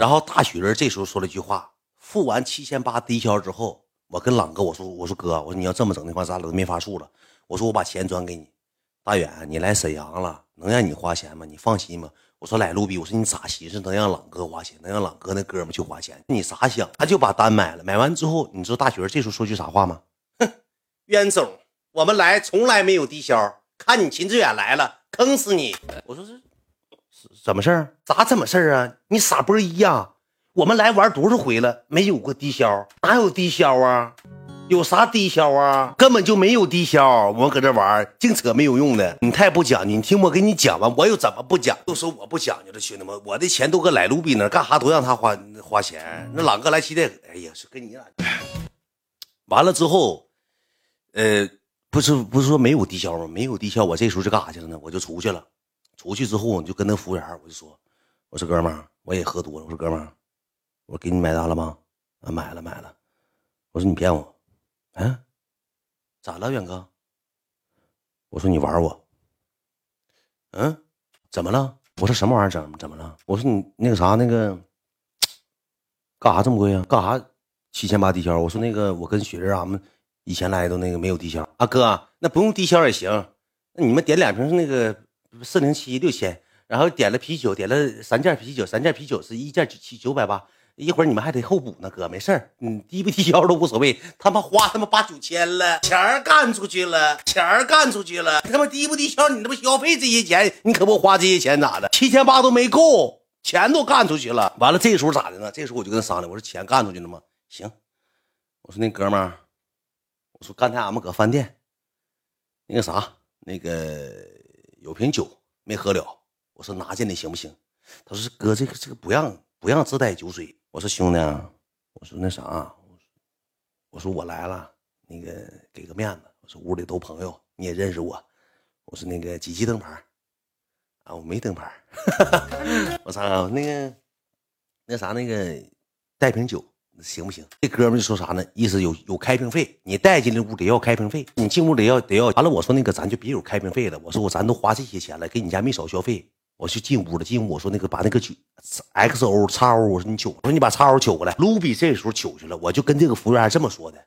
然后大雪人这时候说了一句话：付完七千八低消之后，我跟朗哥我说我说哥，我说你要这么整的话，咱俩都没法处了。我说我把钱转给你，大远，你来沈阳了，能让你花钱吗？你放心吧。我说来路比，我说你咋寻思能让朗哥花钱，能让朗哥那哥们去花钱？你咋想？他就把单买了，买完之后，你知道大雪人这时候说句啥话吗？哼，冤总，我们来从来没有低消，看你秦志远来了，坑死你！我说这是怎么事儿？咋怎么事儿啊？你傻波一呀，我们来玩多少回了，没有过低消，哪有低消啊？有啥低消啊？根本就没有低消，我们搁这玩，净扯没有用的。你太不讲究，你听我给你讲完，我又怎么不讲？又说我不讲究了，兄弟们，我的钱都搁来卢比那，干啥都让他花花钱。那朗哥来期待，哎呀，是跟你俩。完了之后，呃，不是不是说没有低消吗？没有低消，我这时候就干啥去了呢？我就出去了。出去之后，我就跟那服务员，我就说，我说哥们儿，我也喝多了。我说哥们儿，我给你买单了吗？啊，买了买了。我说你骗我。嗯，咋了，远哥？我说你玩我。嗯，怎么了？我说什么玩意儿？怎怎么了？我说你那个啥，那个干啥这么贵啊？干啥七千八低消？我说那个我跟雪人俺们以前来都那个没有低消啊，哥，那不用低消也行。那你们点两瓶那个四零七六千，然后点了啤酒，点了三件啤酒，三件啤酒是一件九七九百八。一会儿你们还得后补呢，哥，没事儿，你低不低消都无所谓。他妈花他妈八九千了，钱儿干出去了，钱儿干出去了。他妈低不低消，你他妈消费这些钱，你可不花这些钱咋的？七千八都没够，钱都干出去了。完了，这时候咋的呢？这时候我就跟他商量，我说钱干出去了吗？行，我说那哥们儿，我说刚才俺们搁饭店，那个啥，那个有瓶酒没喝了，我说拿进来行不行？他说哥，这个这个不让不让自带酒水。我说兄弟，啊我说那啥，我说我来了，那个给个面子。我说屋里都朋友，你也认识我。我说那个几级灯牌啊？我没灯牌。我操，那个那啥，那个带瓶酒行不行？这哥们就说啥呢？意思有有开瓶费，你带进这屋得要开瓶费，你进屋得要得要。完了，我说那个咱就别有开瓶费了。我说我咱都花这些钱了，给你家没少消费。我就进屋了，进屋我说那个把那个酒，X O 叉 O，我说你取，我说你把叉 O 取过来。卢比这时候取去了，我就跟这个服务员这么说的，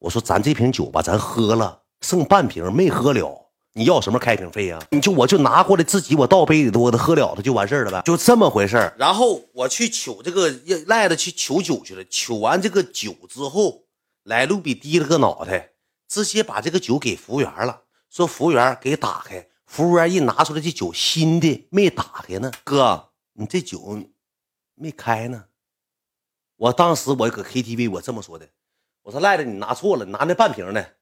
我说咱这瓶酒吧，咱喝了，剩半瓶没喝了，你要什么开瓶费啊？你就我就拿过来自己我倒杯里头，我给他喝了，它就完事儿了呗，就这么回事儿。然后我去取这个赖子去取酒去了，取完这个酒之后，来路比低了个脑袋，直接把这个酒给服务员了，说服务员给打开。服务员一拿出来，这酒新的没打开呢，哥，你这酒没开呢。我当时我搁 KTV，我这么说的，我说赖子，你拿错了，拿那半瓶的。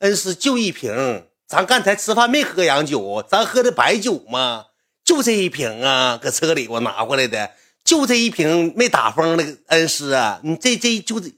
恩师就一瓶，咱刚才吃饭没喝洋酒，咱喝的白酒嘛，就这一瓶啊，搁车里我拿过来的，就这一瓶没打封的。恩师啊，你这这就这。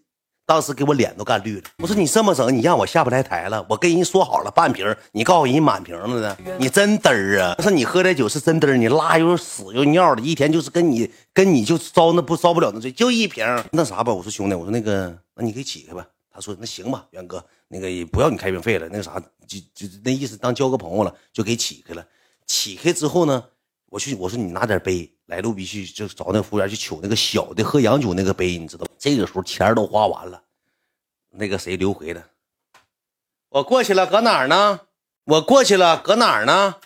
当时给我脸都干绿了。我说你这么整，你让我下不来台了。我跟人说好了半瓶，你告诉人满瓶了呢，你真嘚儿啊！我说你喝点酒是真嘚儿，你拉又屎又尿的，一天就是跟你跟你就遭那不遭不了那罪，就一瓶那啥吧。我说兄弟，我说那个，那你给起开吧。他说那行吧，元哥，那个也不要你开瓶费了，那个啥就就那意思当交个朋友了，就给起开了。起开之后呢，我去我说你拿点杯来，路必须就找那服务员去取那个小的喝洋酒那个杯，你知道。这个时候钱都花完了，那个谁刘回的，我过去了，搁哪儿呢？我过去了，搁哪儿呢？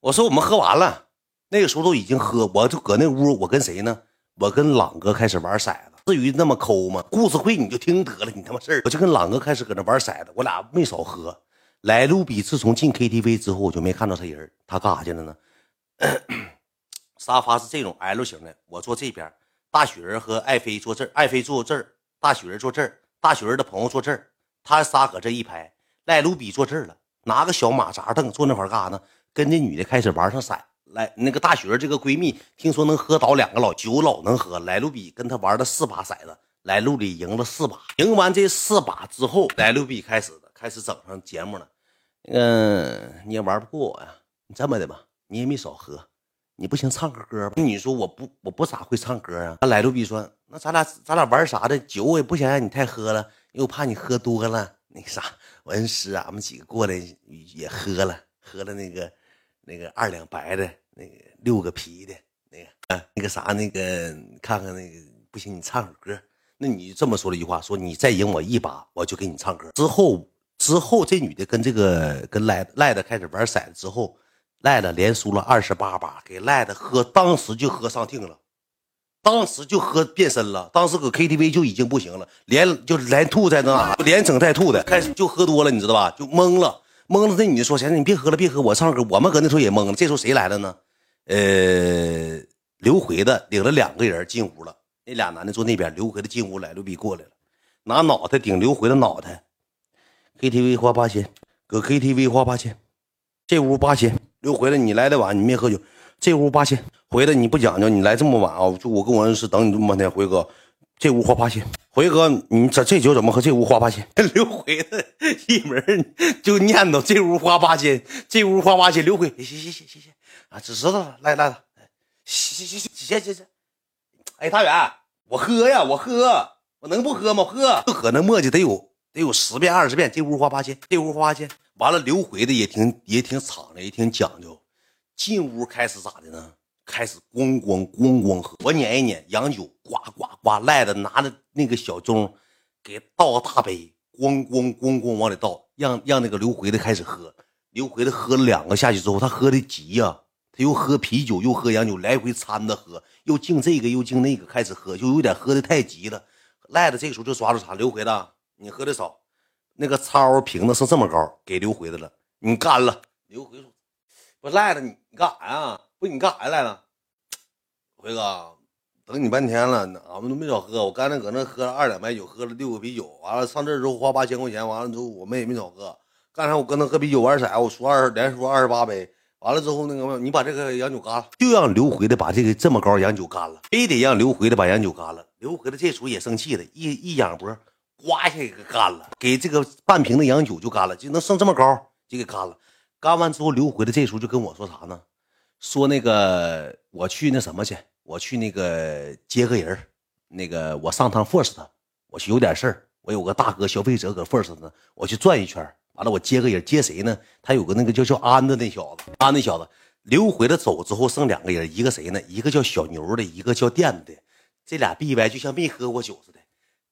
我说我们喝完了，那个时候都已经喝，我就搁那屋，我跟谁呢？我跟朗哥开始玩骰子。至于那么抠吗？故事会你就听得了，你他妈事儿，我就跟朗哥开始搁那玩骰子，我俩没少喝。来路比自从进 KTV 之后，我就没看到他人，他干啥去了呢？沙发是这种 L 型的，我坐这边。大雪人和爱妃坐这儿，爱妃坐这儿，大雪人坐这儿，大雪人的朋友坐这儿，他仨搁这一排，赖卢比坐这儿了，拿个小马扎凳坐那块干啥呢？跟那女的开始玩上骰。来，那个大雪人这个闺蜜听说能喝倒两个老酒，老能喝。来路比跟他玩了四把骰子，来路比赢了四把。赢完这四把之后，来路比开始开始整上节目了。嗯，你也玩不过我呀？你这么的吧，你也没少喝。你不行，唱个歌吧。你说我不，我不咋会唱歌啊。那来路比说，那咱俩咱俩玩啥的？酒我也不想让你太喝了，因为我怕你喝多了。那啥，我恩师，俺们几个过来也喝了，喝了那个那个二两白的，那个六个啤的，那个，啊，那个啥，那个看看那个，不行，你唱首歌。那你这么说了一句话，说你再赢我一把，我就给你唱歌。之后，之后这女的跟这个跟赖赖的开始玩骰子之后，赖的连输了二十八把，给赖的喝，当时就喝上听了，当时就喝变身了，当时搁 KTV 就已经不行了，连就连吐在那，连整带吐的，开始就喝多了，你知道吧？就懵了，懵了。这女的说：“行，你别喝了，别喝，我唱歌。”我们搁那时候也懵了。这时候谁来了呢？呃，刘回的领了两个人进屋了。那俩男的坐那边，刘回的进屋来，刘逼过来了，拿脑袋顶刘回的脑袋。KTV 花八千，搁 KTV 花八千，这屋八千。刘回来，你来的晚，你没喝酒，这屋八千。回来你不讲究，你来这么晚啊？就我跟我恩师，等你这么半天。回哥，这屋花八千。回哥，你这这酒怎么喝？这屋花八千。刘回的一门就念叨这屋花八千，这屋花八千。刘回，谢谢谢谢谢啊，知道了，来来了，谢谢谢谢谢谢。哎，大远，我喝呀，我喝，我能不喝吗？喝，喝那墨迹得有得有十遍二十遍。这屋花八千，这屋花八千。完了，刘回的也挺也挺敞的，也挺讲究。进屋开始咋的呢？开始咣咣咣咣喝。我撵一撵洋酒，呱呱呱，赖的拿着那个小盅，给倒大杯，咣咣咣咣往里倒，让让那个刘回的开始喝。刘回的喝了两个下去之后，他喝的急呀。他又喝啤酒，又喝洋酒，来回掺着喝，又敬这个，又敬那个，开始喝，就有点喝的太急了。赖子这个时候就抓住啥？刘奎的，你喝的少，那个超瓶子剩这么高，给刘奎的了，你干了。刘奎说：“不赖子，你你干啥呀？不你干啥来了？回哥，等你半天了，俺们都没少喝。我刚才搁那喝了二两白酒，喝了六个啤酒，完了上这之后花八千块钱，完了之后我们也没少喝。刚才我跟他喝啤酒玩色，我输二连输二十八杯。”完了之后，那个你把这个洋酒干了，就让刘回的把这个这么高洋酒干了，非得让刘回的把洋酒干了。刘回的这时候也生气了，一一仰脖，刮一下给干了，给这个半瓶的洋酒就干了，就能剩这么高就给干了。干完之后，刘回的这时候就跟我说啥呢？说那个我去那什么去，我去那个接个人那个我上趟 First，我去有点事儿，我有个大哥消费者搁 First 呢，我去转一圈。完了，我接个人，接谁呢？他有个那个叫叫安的那小子，安那小子刘回了走之后剩两个人，一个谁呢？一个叫小牛的，一个叫垫子的。这俩逼歪就像没喝过酒似的，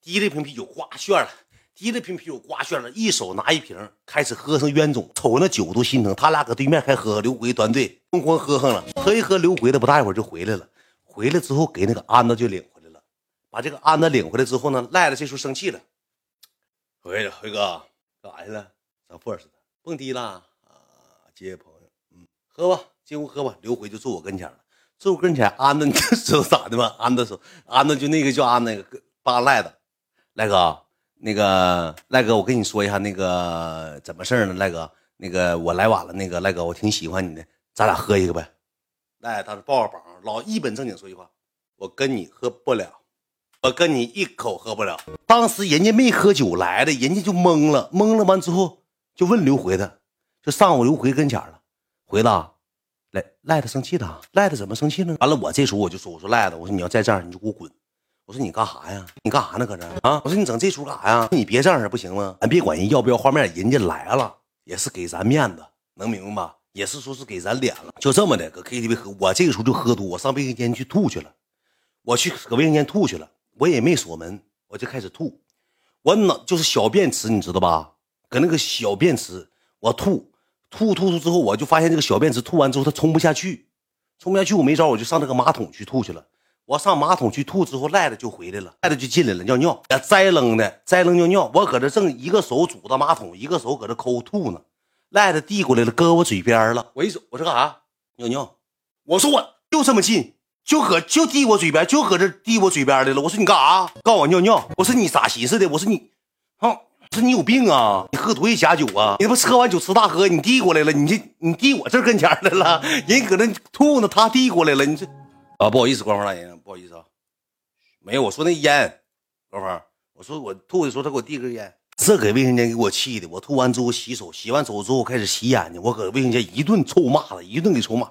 提了一瓶啤酒刮炫了，提了一瓶啤酒呱炫了，一手拿一瓶开始喝成冤种，瞅那酒都心疼。他俩搁对面还喝，刘回端队疯狂喝上了，喝一喝刘回的不大一会儿就回来了，回来之后给那个安子就领回来了，把这个安子领回来之后呢，赖子这时候生气了，回回哥干啥去了？上 first 蹦迪啦啊！接朋友，嗯，喝吧，进屋喝吧。刘辉就坐我跟前了，坐我跟前。安子，你知道咋的吗？安子说，安子就那个叫安那个八赖的，赖哥，那个赖哥，我跟你说一下那个怎么事呢？赖哥，那个我来晚了，那个赖哥，我挺喜欢你的，咱俩喝一个呗。赖当时抱着膀，老一本正经说句话，我跟你喝不了，我跟你一口喝不了。当时人家没喝酒来的，人家就懵了，懵了完之后。就问刘回的，就上我刘回跟前了。回子，赖赖子生气了，赖子怎么生气呢？完了，我这时候我就说：“我说赖子，我说你要再这样，你就给我滚。我说你干啥呀？你干啥呢？搁这啊？我说你整这出干啥呀？你别这样不行吗？咱别管人要不要画面，人家来了也是给咱面子，能明白吧？也是说是给咱脸了，就这么的。搁 KTV 喝，我这个时候就喝多，我上卫生间去吐去了。我去搁卫生间吐去了，我也没锁门，我就开始吐。我脑就是小便池，你知道吧？搁那个小便池，我吐吐吐吐之后，我就发现这个小便池吐完之后它冲不下去，冲不下去，我没招，我就上那个马桶去吐去了。我上马桶去吐之后，赖子就回来了，赖子就进来了，尿尿，栽扔的，栽扔尿尿。我搁这正一个手拄着马桶，一个手搁这抠吐呢，赖子递过来了，搁我嘴边了。我一手，我说干啥？尿尿。我说我就这么近，就搁就递我嘴边，就搁这递我嘴边来了。我说你干啥？告我尿尿。我说你咋寻思的？我说你，哼。我说你有病啊！你喝多少假酒啊？你他妈喝完酒吃大喝，你递过来了，你这你递我这跟前来了，人搁那吐呢，他递过来了，你这啊不好意思，官方大人，不好意思啊，没有，我说那烟，官方，我说我吐的时候他给我递根烟，这给卫生间给我气的，我吐完之后洗手，洗完手之后开始洗眼睛，我搁卫生间一顿臭骂他，一顿给臭骂，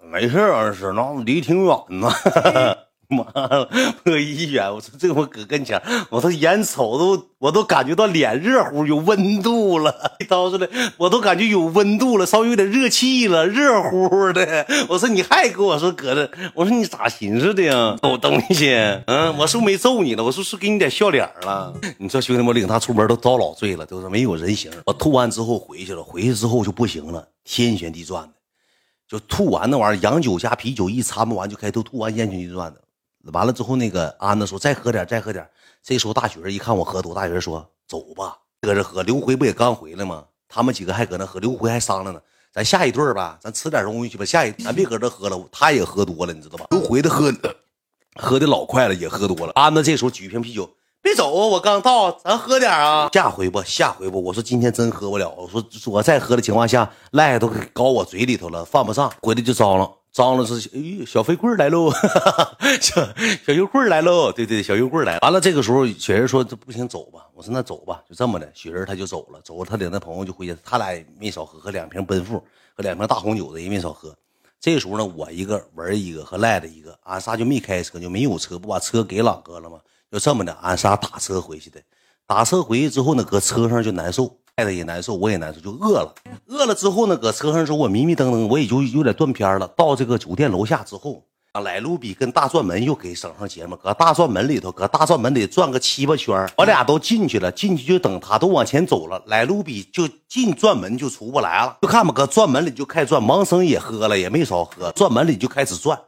没事啊，是那离挺远呢，妈了，我一远，我说这我搁跟前，我说眼瞅都，我都感觉到脸热乎，有温度了，掏出来，我都感觉有温度了，稍微有点热气了，热乎乎的。我说你还跟我说搁这，我说你咋寻思的呀？狗东西，嗯，我是不是没揍你了？我说是给你点笑脸了。你说兄弟们领他出门都遭老罪了，都是没有人形。我吐完之后回去了，回去之后就不行了，天旋地转的，就吐完那玩意儿，洋酒加啤酒一掺不完就开吐，吐完天旋地转的。完了之后，那个安子说：“再喝点，再喝点。”这时候大学一看我喝多，大学说：“走吧，搁这喝。”刘辉不也刚回来吗？他们几个还搁那喝，刘辉还商量呢：“咱下一顿吧，咱吃点东西去吧。下一咱别搁这喝了，他也喝多了，你知道吧？”刘辉的喝喝的老快了，也喝多了。安子这时候举一瓶啤酒：“别走啊，我刚到，咱喝点啊。下回吧，下回吧。我说今天真喝不了。我说我再喝的情况下，赖都搞我嘴里头了，犯不上。回来就糟了。”张了是哎，小飞棍来喽，小小油棍来喽，对对，小油棍来。完了，这个时候雪人说这不行，走吧。我说那走吧，就这么的。雪人他就走了，走了，他领那朋友就回去。他俩也没少喝，喝两瓶奔富和两瓶大红酒的也没少喝。这时候呢，我一个文一个和赖的一个，俺仨就没开车，就没有车，不把车给朗哥了吗？就这么的，俺仨打车回去的。打车回去之后呢，搁车上就难受。赖的也难受，我也难受，就饿了。饿了之后呢，搁车上时候我迷迷瞪瞪，我也就有点断片了。到这个酒店楼下之后，啊，来卢比跟大转门又给整上节目，搁大转门里头，搁大转门里转个七八圈我俩都进去了，进去就等他，都往前走了。来卢比就进转门就出不来了，就看吧，搁转门里就开转。盲僧也喝了，也没少喝，转门里就开始转。